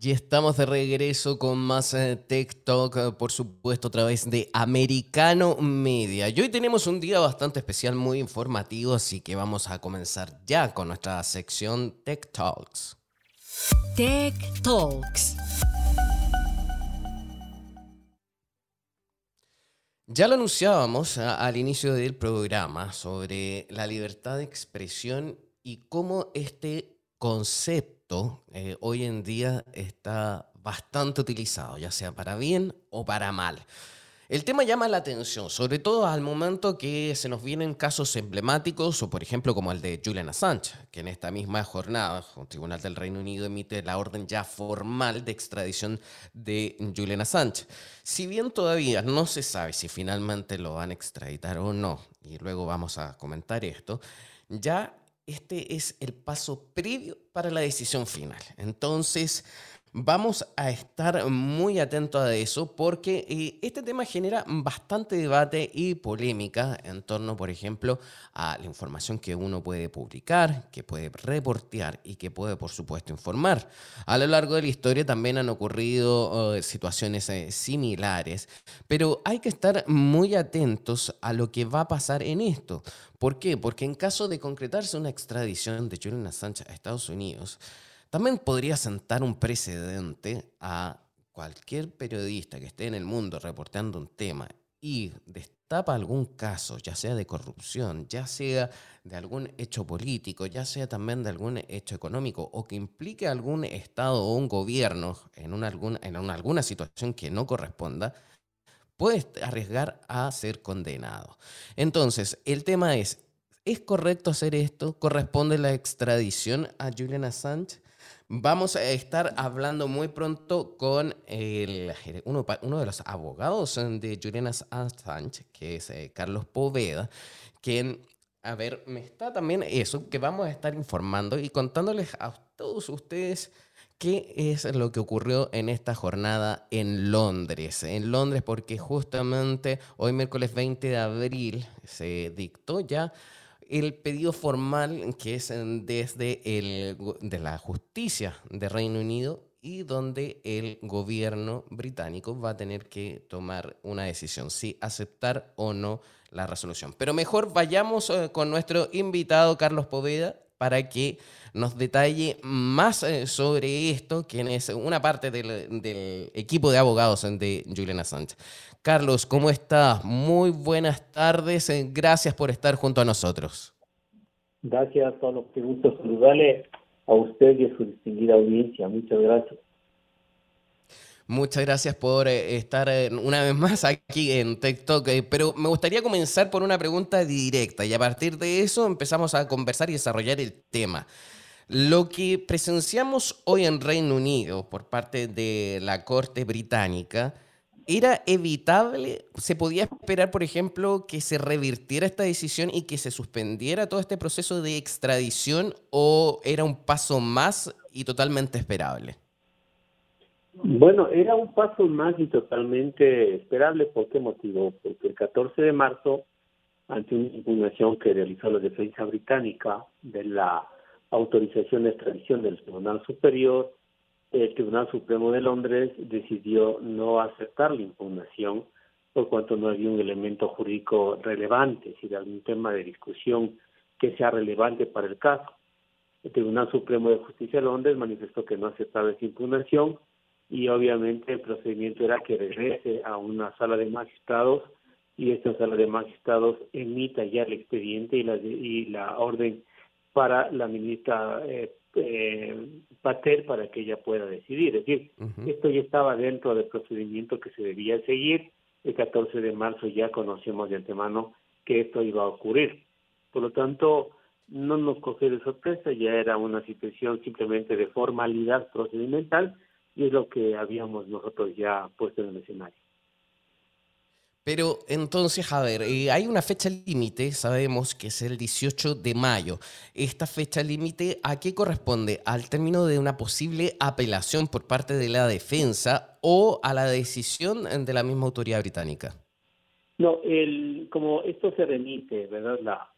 Y estamos de regreso con más eh, TikTok, eh, por supuesto, a través de Americano Media. Y hoy tenemos un día bastante especial, muy informativo, así que vamos a comenzar ya con nuestra sección Tech Talks. Tech Talks. Ya lo anunciábamos a- al inicio del programa sobre la libertad de expresión y cómo este concepto eh, hoy en día está bastante utilizado, ya sea para bien o para mal. El tema llama la atención, sobre todo al momento que se nos vienen casos emblemáticos, o por ejemplo como el de Julian Assange, que en esta misma jornada un tribunal del Reino Unido emite la orden ya formal de extradición de Julian Assange. Si bien todavía no se sabe si finalmente lo van a extraditar o no, y luego vamos a comentar esto, ya este es el paso previo para la decisión final. Entonces, vamos a estar muy atentos a eso porque eh, este tema genera bastante debate y polémica en torno, por ejemplo, a la información que uno puede publicar, que puede reportear y que puede, por supuesto, informar. A lo largo de la historia también han ocurrido eh, situaciones eh, similares, pero hay que estar muy atentos a lo que va a pasar en esto. ¿Por qué? Porque en caso de concretarse una extradición de Julian Assange a Estados Unidos, también podría sentar un precedente a cualquier periodista que esté en el mundo reportando un tema y destapa algún caso, ya sea de corrupción, ya sea de algún hecho político, ya sea también de algún hecho económico o que implique algún Estado o un gobierno en, una, algún- en una- alguna situación que no corresponda, puede arriesgar a ser condenado. Entonces, el tema es, ¿es correcto hacer esto? ¿Corresponde la extradición a Julian Assange? Vamos a estar hablando muy pronto con el, uno, pa- uno de los abogados de Julian Assange, que es eh, Carlos Poveda, quien, a ver, me está también eso, que vamos a estar informando y contándoles a todos ustedes ¿Qué es lo que ocurrió en esta jornada en Londres? En Londres porque justamente hoy miércoles 20 de abril se dictó ya el pedido formal que es desde el, de la justicia de Reino Unido y donde el gobierno británico va a tener que tomar una decisión, si aceptar o no la resolución. Pero mejor vayamos eh, con nuestro invitado Carlos Poveda para que nos detalle más eh, sobre esto, quien es una parte del, del equipo de abogados de Julian Assange. Carlos, ¿cómo estás? Muy buenas tardes, eh, gracias por estar junto a nosotros. Gracias, Pablo. Qué gusto saludarle a usted y a su distinguida audiencia. Muchas gracias. Muchas gracias por eh, estar eh, una vez más aquí en TikTok, pero me gustaría comenzar por una pregunta directa y a partir de eso empezamos a conversar y desarrollar el tema. Lo que presenciamos hoy en Reino Unido por parte de la Corte Británica, ¿era evitable? ¿Se podía esperar, por ejemplo, que se revirtiera esta decisión y que se suspendiera todo este proceso de extradición o era un paso más y totalmente esperable? Bueno, era un paso más y totalmente esperable. ¿Por qué motivo? Porque el 14 de marzo, ante una impugnación que realizó la defensa británica de la autorización de extradición del Tribunal Superior, el Tribunal Supremo de Londres decidió no aceptar la impugnación por cuanto no había un elemento jurídico relevante, decir, algún tema de discusión que sea relevante para el caso. El Tribunal Supremo de Justicia de Londres manifestó que no aceptaba esa impugnación y obviamente el procedimiento era que regrese a una sala de magistrados y esta sala de magistrados emita ya el expediente y la, y la orden para la ministra eh, eh, Pater para que ella pueda decidir. Es decir, Uh -huh. esto ya estaba dentro del procedimiento que se debía seguir. El 14 de marzo ya conocíamos de antemano que esto iba a ocurrir. Por lo tanto, no nos cogió de sorpresa, ya era una situación simplemente de formalidad procedimental y es lo que habíamos nosotros ya puesto en el escenario. Pero entonces, a ver, eh, hay una fecha límite, sabemos que es el 18 de mayo. ¿Esta fecha límite a qué corresponde? ¿Al término de una posible apelación por parte de la defensa o a la decisión de la misma autoridad británica? No, el, como esto se remite, ¿verdad? La,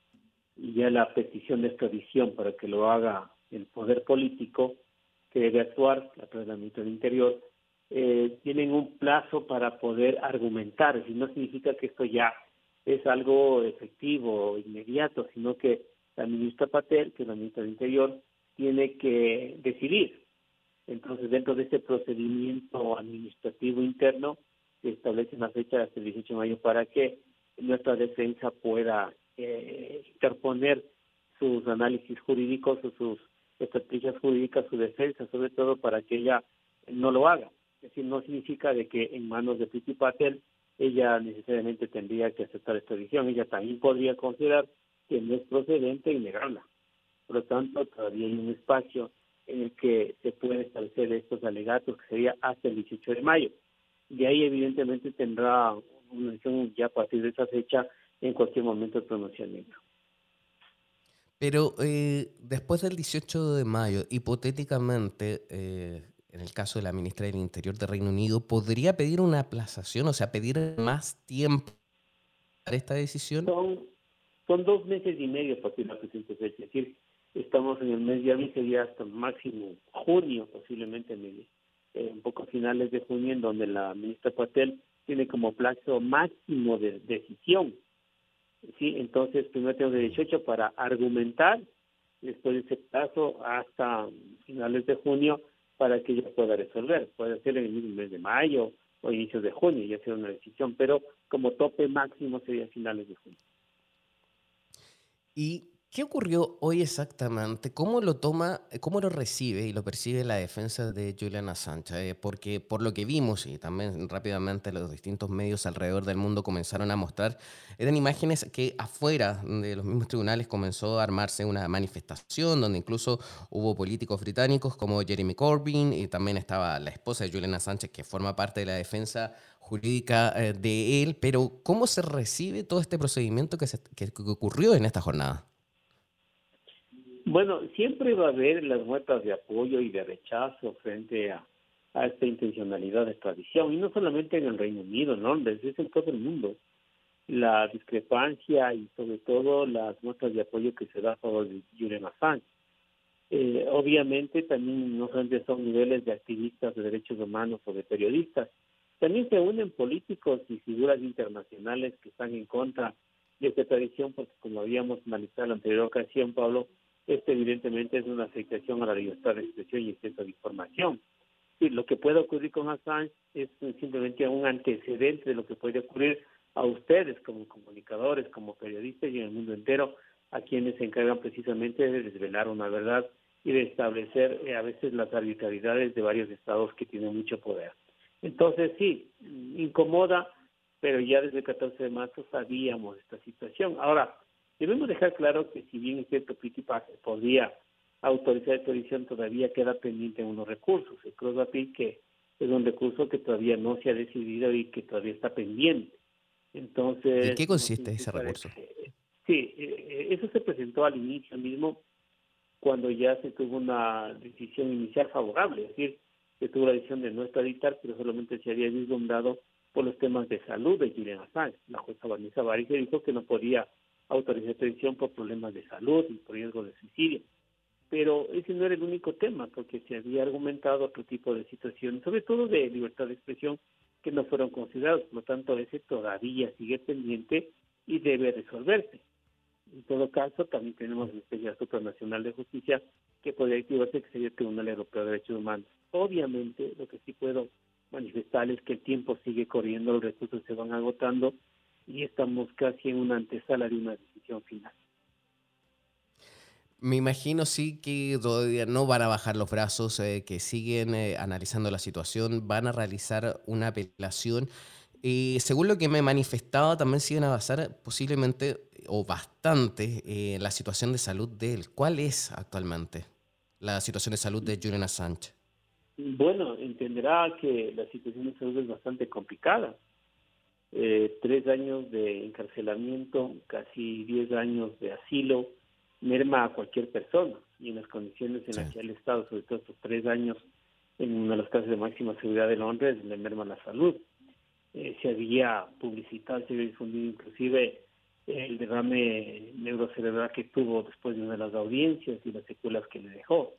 ya la petición de extradición para que lo haga el poder político que debe actuar a través del Ministerio del Interior, eh, tienen un plazo para poder argumentar, y no significa que esto ya es algo efectivo, inmediato, sino que la ministra Patel, que es la ministra del Interior, tiene que decidir. Entonces, dentro de este procedimiento administrativo interno, se establece una fecha hasta el 18 de mayo para que nuestra defensa pueda eh, interponer sus análisis jurídicos o sus estrategias jurídicas, su defensa, sobre todo para que ella no lo haga. Es decir, no significa de que en manos de Priti Patel ella necesariamente tendría que aceptar esta decisión. Ella también podría considerar que no es procedente y negarla. Por lo tanto, todavía hay un espacio en el que se pueden establecer estos alegatos, que sería hasta el 18 de mayo. De ahí, evidentemente, tendrá una decisión ya a partir de esa fecha en cualquier momento de pronunciamiento. Pero eh, después del 18 de mayo, hipotéticamente, eh, en el caso de la ministra del Interior de Reino Unido, ¿podría pedir una aplazación, o sea, pedir más tiempo para esta decisión? Son, son dos meses y medio para la presente Es decir, estamos en el mes de abril, sería hasta máximo junio, posiblemente eh, un poco finales de junio, en donde la ministra Patel tiene como plazo máximo de decisión. ¿sí? Entonces, primero tengo de 18 para argumentar, después de ese plazo hasta finales de junio para que ella pueda resolver. Puede ser en el mes de mayo o inicios de junio, ya sea una decisión, pero como tope máximo sería finales de junio. ¿Y qué ocurrió hoy exactamente? ¿Cómo lo toma, cómo lo recibe y lo percibe la defensa de Julian Assange? Eh, porque por lo que vimos y también rápidamente los distintos medios alrededor del mundo comenzaron a mostrar, eran imágenes que afuera de los mismos tribunales comenzó a armarse una manifestación donde incluso hubo políticos británicos como Jeremy Corbyn y también estaba la esposa de Julian Assange que forma parte de la defensa jurídica eh, de él, pero ¿cómo se recibe todo este procedimiento que, que ocurrió en esta jornada? Bueno, siempre va a haber las muestras de apoyo y de rechazo frente a, esta intencionalidad de extradición, y no solamente en el Reino Unido, ¿no? Desde en todo el mundo. La discrepancia y sobre todo las muestras de apoyo que se da a favor de Julian Assange. Eh, obviamente también no solamente son niveles de activistas de derechos humanos o de periodistas, también se unen políticos y figuras internacionales que están en contra de esta tradición, porque como habíamos analizado en la anterior ocasión, Pablo, este evidentemente es una afectación a la libertad de expresión y exceso de información. Y lo que puede ocurrir con Assange es simplemente un antecedente de lo que puede ocurrir a ustedes como comunicadores, como periodistas y en el mundo entero, a quienes se encargan precisamente de desvelar una verdad y de establecer eh, a veces las arbitrariedades de varios estados que tienen mucho poder. Entonces sí, incomoda, pero ya desde el 14 de marzo sabíamos esta situación. Ahora, Debemos dejar claro que si bien es cierto Pitipa podría autorizar esta edición, todavía queda pendiente unos recursos. El cross que es un recurso que todavía no se ha decidido y que todavía está pendiente. Entonces, ¿En qué consiste ese recurso? sí, eh, eso se presentó al inicio mismo cuando ya se tuvo una decisión inicial favorable, es decir, se tuvo la decisión de no extraditar, pero solamente se había vislumbrado por los temas de salud de Julian Assange. La jueza Vanessa Barice dijo que no podía autorizar extradición por problemas de salud y por riesgo de suicidio. Pero ese no era el único tema, porque se había argumentado otro tipo de situaciones, sobre todo de libertad de expresión, que no fueron considerados. Por lo tanto, ese todavía sigue pendiente y debe resolverse. En todo caso, también tenemos el especial supranacional de justicia que podría activarse, que sería el Tribunal Europeo de Derechos Humanos. Obviamente, lo que sí puedo manifestar es que el tiempo sigue corriendo, los recursos se van agotando y estamos casi en una antesala de una decisión final. Me imagino sí que todavía no van a bajar los brazos, eh, que siguen eh, analizando la situación, van a realizar una apelación. y según lo que me manifestaba, también siguen a basar posiblemente o bastante eh, la situación de salud de él. ¿Cuál es actualmente la situación de salud de Julian Assange? Bueno, entenderá que la situación de salud es bastante complicada. Eh, tres años de encarcelamiento, casi diez años de asilo, merma a cualquier persona. Y en las condiciones en las que el Estado, sobre todo estos tres años, en una de las casas de máxima seguridad de Londres, le merma la salud. Eh, se había publicitado, se había difundido inclusive el derrame neurocerebral que tuvo después de una de las audiencias y las secuelas que le dejó.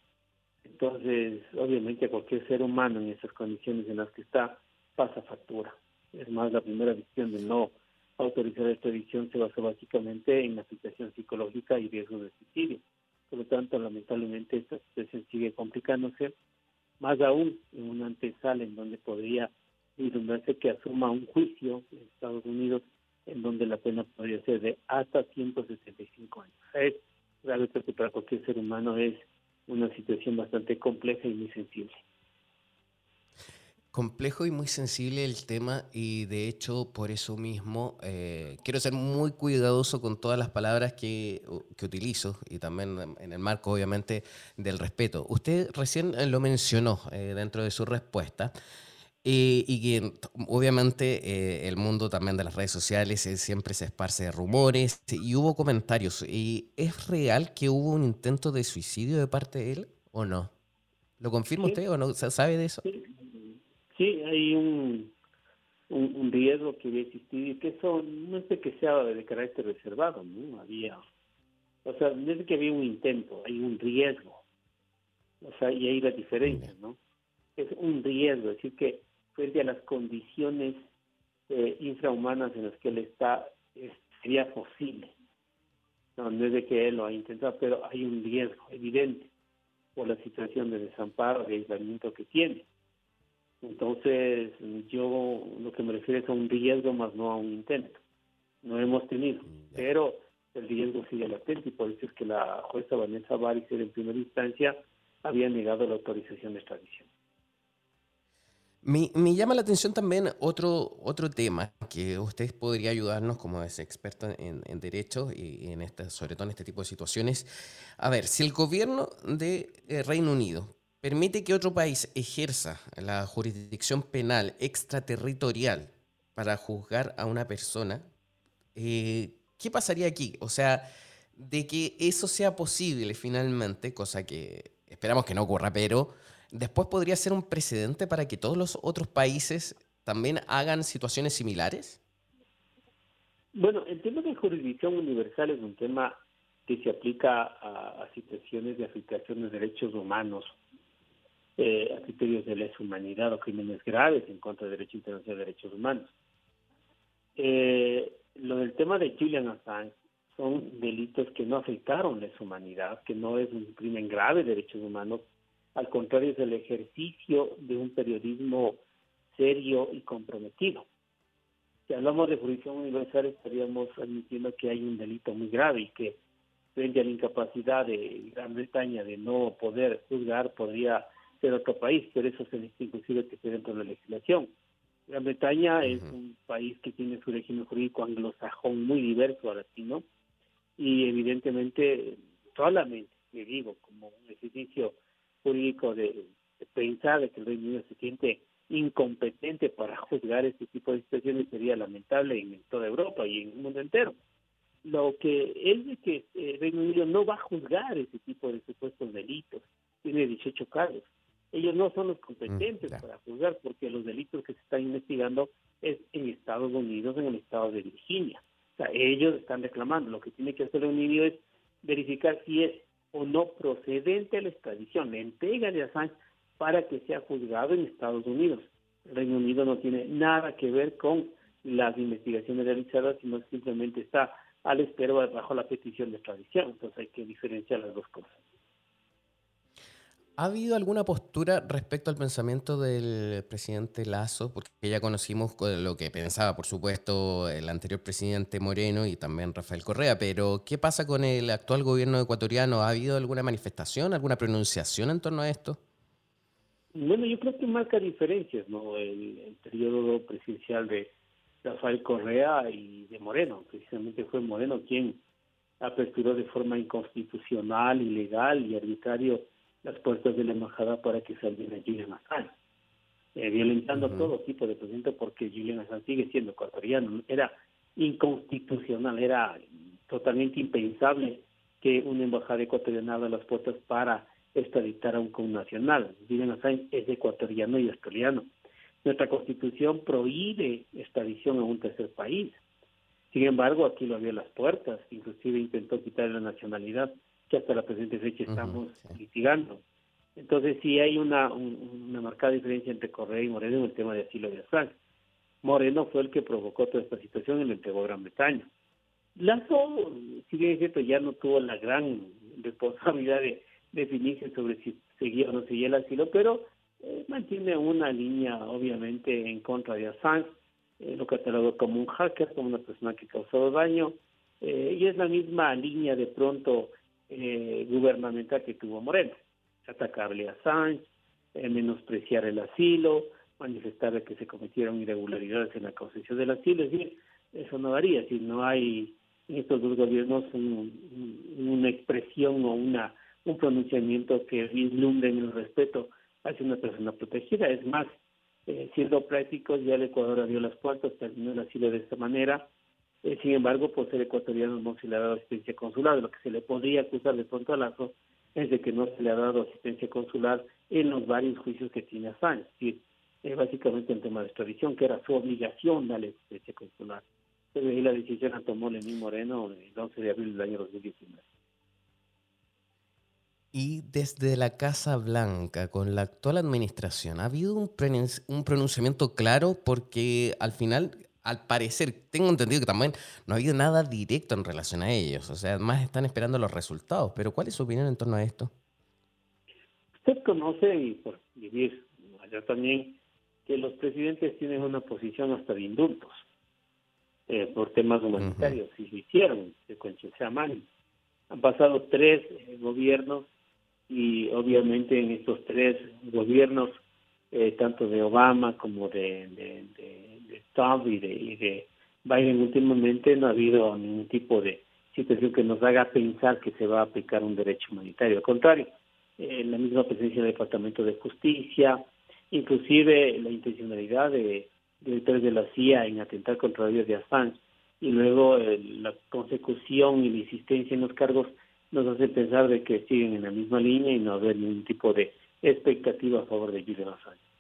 Entonces, obviamente, cualquier ser humano en esas condiciones en las que está pasa factura. Es más, la primera decisión de no autorizar esta edición se basa básicamente en la situación psicológica y riesgo de suicidio. Por lo tanto, lamentablemente, esta situación sigue complicándose, más aún en una antesala en donde podría inundarse que asuma un juicio en Estados Unidos en donde la pena podría ser de hasta 175 años. Es realmente que para cualquier ser humano es una situación bastante compleja y muy sensible. Complejo y muy sensible el tema y de hecho por eso mismo eh, quiero ser muy cuidadoso con todas las palabras que, que, utilizo y también en el marco obviamente del respeto. Usted recién lo mencionó eh, dentro de su respuesta. Eh, y que obviamente eh, el mundo también de las redes sociales eh, siempre se esparce de rumores y hubo comentarios. ¿Y ¿Es real que hubo un intento de suicidio de parte de él o no? ¿Lo confirma usted o no? ¿Sabe de eso? Sí, hay un, un, riesgo que había existido y que eso no es de que sea de carácter reservado, ¿no? Había, o sea, no es que había un intento, hay un riesgo. O sea, y ahí la diferencia, ¿no? Es un riesgo, es decir, que frente a las condiciones eh, infrahumanas en las que él está, sería posible. No, no es de que él lo ha intentado, pero hay un riesgo evidente por la situación de desamparo, de aislamiento que tiene. Entonces, yo lo que me refiero es a un riesgo más no a un intento. No hemos tenido, mm, pero el riesgo sigue latente y por eso es que la jueza Vanessa Baricer en primera instancia había negado la autorización de extradición. Me, llama la atención también otro, otro tema que usted podría ayudarnos como es experto en, derecho y en esta, sobre todo en este tipo de situaciones. A ver, si el gobierno de eh, Reino Unido permite que otro país ejerza la jurisdicción penal extraterritorial para juzgar a una persona, eh, ¿qué pasaría aquí? O sea, de que eso sea posible finalmente, cosa que esperamos que no ocurra, pero después podría ser un precedente para que todos los otros países también hagan situaciones similares? Bueno, el tema de jurisdicción universal es un tema que se aplica a, situaciones de afectación de derechos humanos, eh, a criterios de lesa humanidad o crímenes graves en contra del derecho internacional de derechos humanos. Eh, lo del tema de Julian Assange son delitos que no afectaron lesa humanidad, que no es un crimen grave de derechos humanos, al contrario es el ejercicio de un periodismo serio y comprometido. Si hablamos de jurisdicción universal estaríamos admitiendo que hay un delito muy grave y que frente a la incapacidad de Gran Bretaña de no poder juzgar podría ser otro país, pero eso se necesita inclusive que esté dentro de la legislación. Gran Bretaña es un país que tiene su régimen jurídico anglosajón muy diverso a latino y evidentemente solamente, le digo, como un ejercicio jurídico de, pensar que el Reino Unido se siente incompetente para juzgar este tipo de situaciones sería lamentable en toda Europa y en el mundo entero. Lo que es de que el Reino Unido no va a juzgar ese tipo de supuestos delitos, tiene 18 cargos. Ellos no son los competentes mm, para juzgar porque los delitos que se están investigando es en Estados Unidos, en el estado de Virginia. O sea, ellos están reclamando. Lo que tiene que hacer el Unido es verificar si es o no procedente a la extradición, la entrega de Assange para que sea juzgado en Estados Unidos. El Reino Unido no tiene nada que ver con las investigaciones realizadas, sino simplemente está al espero bajo la petición de extradición. Entonces hay que diferenciar las dos cosas. ¿Ha habido alguna postura respecto al pensamiento del presidente Lazo? Porque ya conocimos lo que pensaba, por supuesto, el anterior presidente Moreno y también Rafael Correa, pero ¿qué pasa con el actual gobierno ecuatoriano? ¿Ha habido alguna manifestación, alguna pronunciación en torno a esto? Bueno, yo creo que marca diferencias, ¿no? El, periodo presidencial de Rafael Correa y de Moreno. Precisamente fue Moreno quien aperturó de forma inconstitucional, ilegal y arbitrario las puertas de la embajada para que saliera Julian Assange, eh, violentando todo tipo de presidente porque Julian Assange sigue siendo ecuatoriano. Era inconstitucional, era totalmente impensable que una embajada ecuatoriana abra las puertas para extraditar a un connacional. Julian Assange es ecuatoriano y australiano. Nuestra constitución prohíbe extradición a un tercer país. Sin embargo, aquí lo abrió las puertas, inclusive intentó quitarle la nacionalidad, que hasta la presente fecha estamos litigando. Entonces sí hay una, una marcada diferencia entre Correa y Moreno en el tema de asilo de Assange. Moreno fue el que provocó toda esta situación y lo entregó a Gran Bretaña. Lazo, si bien es cierto, ya no tuvo la gran responsabilidad de definirse sobre si seguía o no seguía el asilo, pero eh, mantiene una línea obviamente en contra de Assange, eh, lo catalogó como un hacker, como una persona que causó daño, eh, y es la misma línea de pronto eh, gubernamental que tuvo Moreno, atacarle a Assange, menospreciar el asilo, manifestar que se cometieron irregularidades en la concesión del asilo, es decir, eso no varía, si no hay en estos dos gobiernos una expresión o una un pronunciamiento que vislumbre el respeto hacia una persona protegida. Es más, eh, siendo prácticos, ya el Ecuador abrió las puertas, terminó el asilo de esta manera. Eh, sin embargo, por ser ecuatoriano no se le ha dado asistencia consular. Lo que se le podría acusar de pronto a Lazo es de que no se le ha dado asistencia consular en los varios juicios que tiene Assange. Es decir, eh, básicamente el tema de extradición, que era su obligación darle asistencia consular. Pero ahí la decisión la tomó Lenín Moreno el 11 de abril del año 2019. Y desde la Casa Blanca, con la actual administración, ¿ha habido un, un pronunciamiento claro? Porque al final, al parecer, tengo entendido que también no ha habido nada directo en relación a ellos. O sea, más están esperando los resultados. Pero ¿cuál es su opinión en torno a esto? Usted conoce, y por vivir allá también, que los presidentes tienen una posición hasta de indultos eh, por temas humanitarios. Y lo hicieron, con Chesamani. Han pasado tres eh, gobiernos y obviamente en estos tres gobiernos, eh, tanto de Obama como de, de, Trump y de, y de Biden últimamente, no ha habido ningún tipo de situación que nos haga pensar que se va a aplicar un derecho humanitario. Al contrario, eh, la misma presencia del Departamento de Justicia, inclusive la intencionalidad de directores de la CIA en atentar contra la vida de Assange y luego eh, la consecución y la insistencia en los cargos nos hace pensar de que siguen en la misma línea y no haber ningún tipo de expectativa a favor de Julian Assange.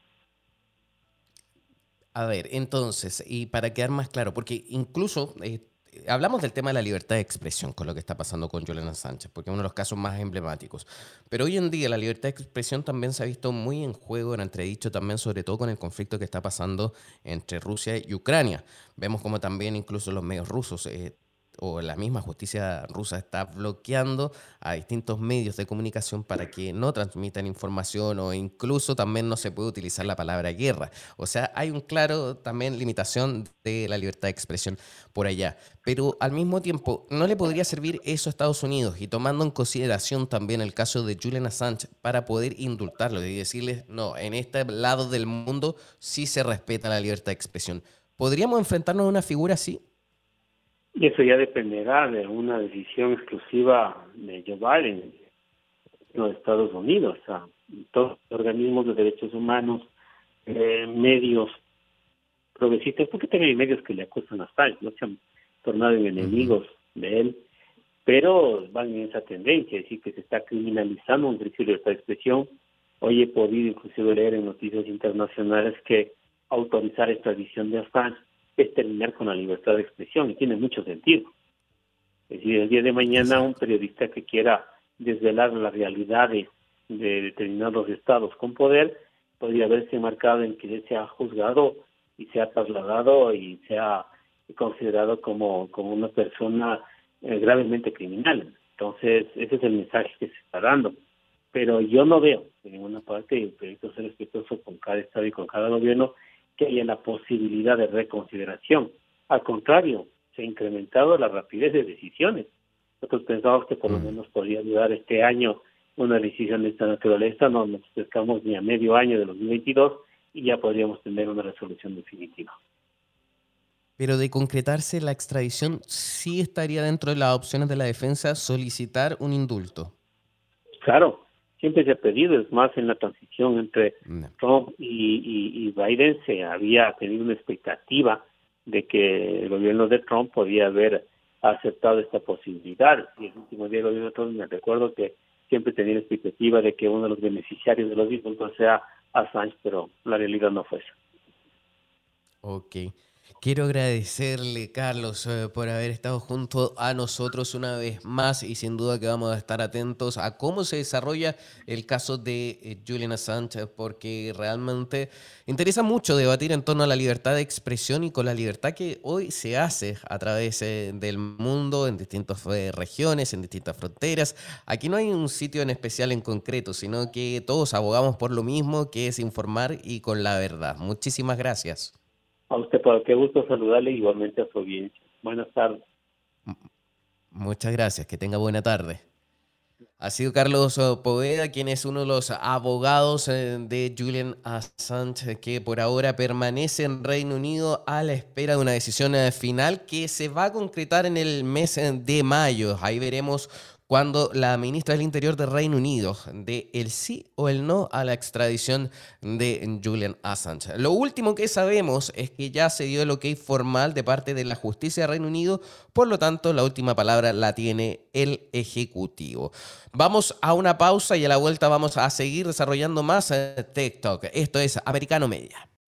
A ver, entonces, y para quedar más claro, porque incluso eh, hablamos del tema de la libertad de expresión con lo que está pasando con Julian Sánchez, porque es uno de los casos más emblemáticos. Pero hoy en día la libertad de expresión también se ha visto muy en juego, en entredicho también, sobre todo con el conflicto que está pasando entre Rusia y Ucrania. Vemos como también incluso los medios rusos eh, o la misma justicia rusa está bloqueando a distintos medios de comunicación para que no transmitan información o incluso también no se puede utilizar la palabra guerra. O sea, hay un claro también limitación de la libertad de expresión por allá. Pero al mismo tiempo, ¿no le podría servir eso a Estados Unidos y tomando en consideración también el caso de Julian Assange para poder indultarlo y decirles, no, en este lado del mundo sí se respeta la libertad de expresión? ¿Podríamos enfrentarnos a una figura así? Y eso ya dependerá de una decisión exclusiva de Joe Biden, los Estados Unidos, o todos los organismos de derechos humanos, eh, medios progresistas, porque también hay medios que le acusan a Assange, no se han tornado en enemigos de él, pero van en esa tendencia, es decir, que se está criminalizando un principio de esta expresión. Hoy he podido inclusive leer en noticias internacionales que autorizar esta edición de Assange es terminar con la libertad de expresión y tiene mucho sentido. Es decir, el día de mañana un periodista que quiera desvelar las realidades de determinados estados con poder podría verse marcado en que se ha juzgado y se ha trasladado y se ha considerado como, como una persona eh, gravemente criminal. Entonces, ese es el mensaje que se está dando. Pero yo no veo en ninguna parte, y proyecto ser respetuoso con cada estado y con cada gobierno, que haya la posibilidad de reconsideración. Al contrario, se ha incrementado la rapidez de decisiones. Nosotros pensamos que por lo mm. menos podría durar este año una decisión de esta naturaleza, no nos acercamos ni a medio año de 2022 y ya podríamos tener una resolución definitiva. Pero de concretarse la extradición, sí estaría dentro de las opciones de la defensa solicitar un indulto. Claro, siempre se ha pedido, es más, en la transición entre Trump y, Biden se había tenido una expectativa de que el gobierno de Trump podía haber aceptado esta posibilidad. Y el último día del gobierno de Trump me recuerdo que siempre tenía la expectativa de que uno de los beneficiarios de los indultos sea Assange, pero la realidad no fue eso. Ok. Quiero agradecerle, Carlos, eh, por haber estado junto a nosotros una vez más y sin duda que vamos a estar atentos a cómo se desarrolla el caso de eh, Julian Assange, porque realmente interesa mucho debatir en torno a la libertad de expresión y con la libertad que hoy se hace a través eh, del mundo, en distintas regiones, en distintas fronteras. Aquí no hay un sitio en especial en concreto, sino que todos abogamos por lo mismo, que es informar y con la verdad. Muchísimas gracias. A usted, por qué gusto saludarle igualmente a su audiencia. Buenas tardes. Muchas gracias, que tenga buena tarde. Ha sido Carlos Poveda, quien es uno de los abogados eh, de Julian Assange, que por ahora permanece en Reino Unido a la espera de una decisión eh, final que se va a concretar en el mes eh, de mayo. Ahí veremos cuando la ministra del Interior del Reino Unido dé el sí o el no a la extradición de Julian Assange. Lo último que sabemos es que ya se dio el ok formal de parte de la justicia del Reino Unido, por lo tanto la última palabra la tiene el Ejecutivo. Vamos a una pausa y a la vuelta vamos a seguir desarrollando más eh, TikTok. Esto es Americano Media.